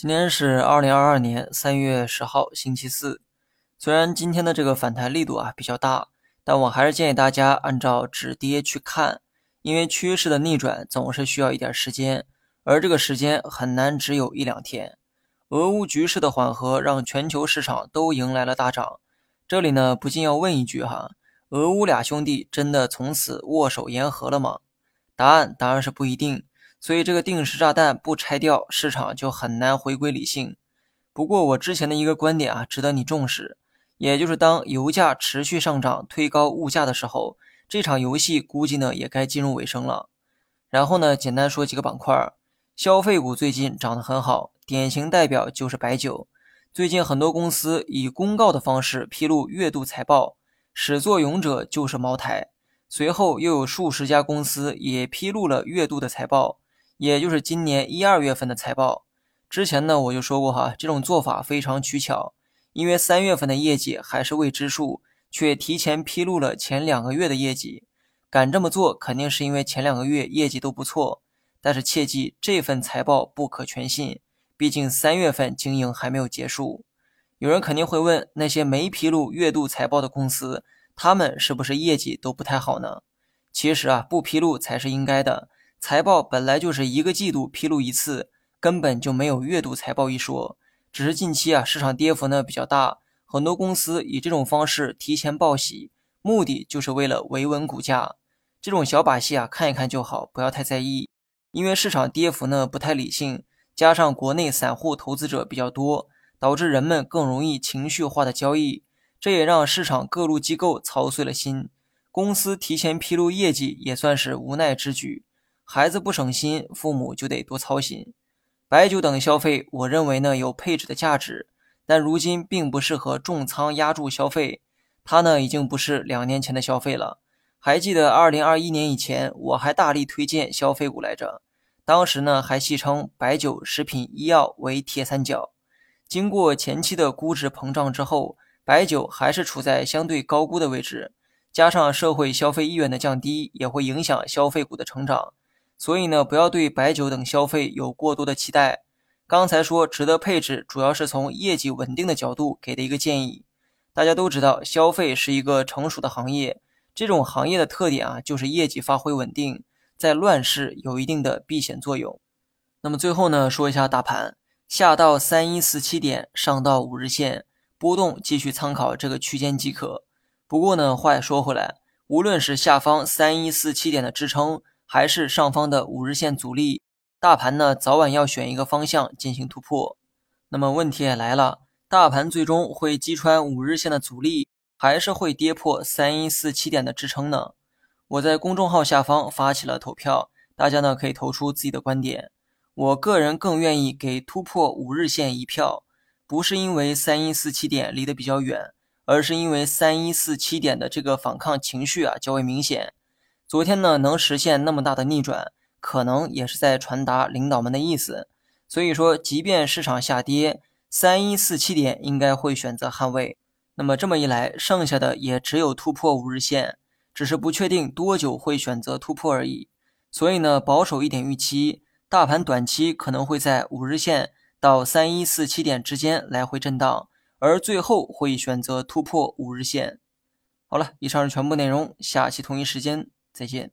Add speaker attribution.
Speaker 1: 今天是二零二二年三月十号，星期四。虽然今天的这个反弹力度啊比较大，但我还是建议大家按照止跌去看，因为趋势的逆转总是需要一点时间，而这个时间很难只有一两天。俄乌局势的缓和让全球市场都迎来了大涨，这里呢不禁要问一句哈：俄乌俩兄弟真的从此握手言和了吗？答案当然是不一定。所以这个定时炸弹不拆掉，市场就很难回归理性。不过我之前的一个观点啊，值得你重视，也就是当油价持续上涨，推高物价的时候，这场游戏估计呢也该进入尾声了。然后呢，简单说几个板块，消费股最近涨得很好，典型代表就是白酒。最近很多公司以公告的方式披露月度财报，始作俑者就是茅台。随后又有数十家公司也披露了月度的财报。也就是今年一二月份的财报，之前呢我就说过哈，这种做法非常取巧，因为三月份的业绩还是未知数，却提前披露了前两个月的业绩。敢这么做，肯定是因为前两个月业绩都不错。但是切记，这份财报不可全信，毕竟三月份经营还没有结束。有人肯定会问，那些没披露月度财报的公司，他们是不是业绩都不太好呢？其实啊，不披露才是应该的。财报本来就是一个季度披露一次，根本就没有月度财报一说。只是近期啊，市场跌幅呢比较大，很多公司以这种方式提前报喜，目的就是为了维稳股价。这种小把戏啊，看一看就好，不要太在意。因为市场跌幅呢不太理性，加上国内散户投资者比较多，导致人们更容易情绪化的交易，这也让市场各路机构操碎了心。公司提前披露业绩也算是无奈之举。孩子不省心，父母就得多操心。白酒等消费，我认为呢有配置的价值，但如今并不适合重仓压住消费。它呢已经不是两年前的消费了。还记得二零二一年以前，我还大力推荐消费股来着，当时呢还戏称白酒、食品、医药为铁三角。经过前期的估值膨胀之后，白酒还是处在相对高估的位置，加上社会消费意愿的降低，也会影响消费股的成长。所以呢，不要对白酒等消费有过多的期待。刚才说值得配置，主要是从业绩稳定的角度给的一个建议。大家都知道，消费是一个成熟的行业，这种行业的特点啊，就是业绩发挥稳定，在乱世有一定的避险作用。那么最后呢，说一下大盘，下到三一四七点，上到五日线，波动继续参考这个区间即可。不过呢，话也说回来，无论是下方三一四七点的支撑，还是上方的五日线阻力，大盘呢早晚要选一个方向进行突破。那么问题也来了，大盘最终会击穿五日线的阻力，还是会跌破三一四七点的支撑呢？我在公众号下方发起了投票，大家呢可以投出自己的观点。我个人更愿意给突破五日线一票，不是因为三一四七点离得比较远，而是因为三一四七点的这个反抗情绪啊较为明显。昨天呢，能实现那么大的逆转，可能也是在传达领导们的意思。所以说，即便市场下跌，三一四七点应该会选择捍卫。那么这么一来，剩下的也只有突破五日线，只是不确定多久会选择突破而已。所以呢，保守一点预期，大盘短期可能会在五日线到三一四七点之间来回震荡，而最后会选择突破五日线。好了，以上是全部内容，下期同一时间。再见。